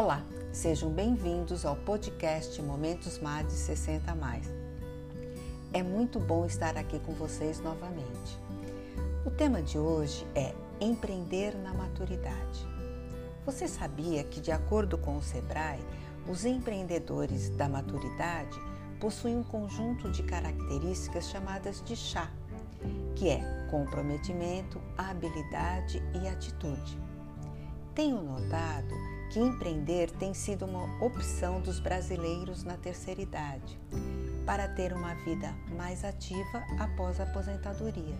Olá, sejam bem-vindos ao podcast Momentos MAD 60 mais. É muito bom estar aqui com vocês novamente. O tema de hoje é empreender na maturidade. Você sabia que, de acordo com o Sebrae, os empreendedores da maturidade possuem um conjunto de características chamadas de chá, que é comprometimento, habilidade e atitude. Tenho notado que empreender tem sido uma opção dos brasileiros na terceira idade para ter uma vida mais ativa após a aposentadoria.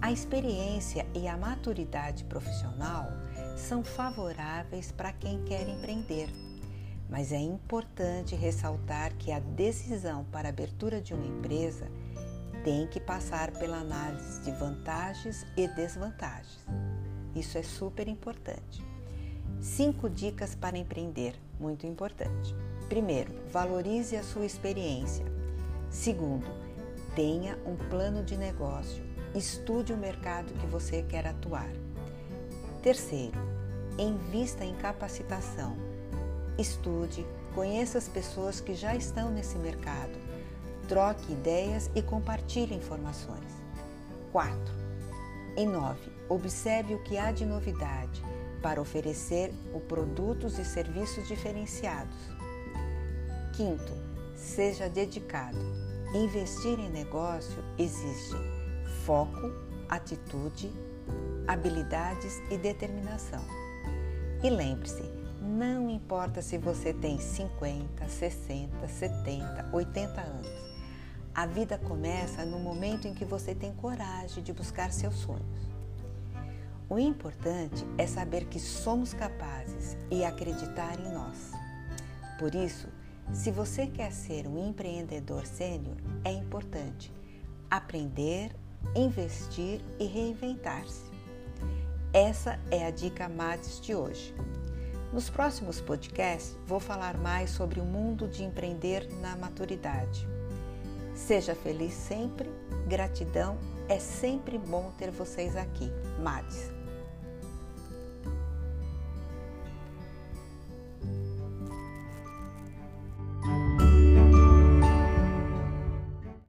A experiência e a maturidade profissional são favoráveis para quem quer empreender, mas é importante ressaltar que a decisão para a abertura de uma empresa tem que passar pela análise de vantagens e desvantagens. Isso é super importante. Cinco dicas para empreender, muito importante. Primeiro, valorize a sua experiência. Segundo, tenha um plano de negócio. Estude o mercado que você quer atuar. Terceiro, invista em capacitação. Estude, conheça as pessoas que já estão nesse mercado. Troque ideias e compartilhe informações. 4. Inove. Observe o que há de novidade para oferecer o produtos e serviços diferenciados. Quinto, seja dedicado. Investir em negócio exige foco, atitude, habilidades e determinação. E lembre-se, não importa se você tem 50, 60, 70, 80 anos. A vida começa no momento em que você tem coragem de buscar seus sonhos. O importante é saber que somos capazes e acreditar em nós. Por isso, se você quer ser um empreendedor sênior, é importante aprender, investir e reinventar-se. Essa é a dica MADES de hoje. Nos próximos podcasts, vou falar mais sobre o mundo de empreender na maturidade. Seja feliz sempre, gratidão, é sempre bom ter vocês aqui. MADES.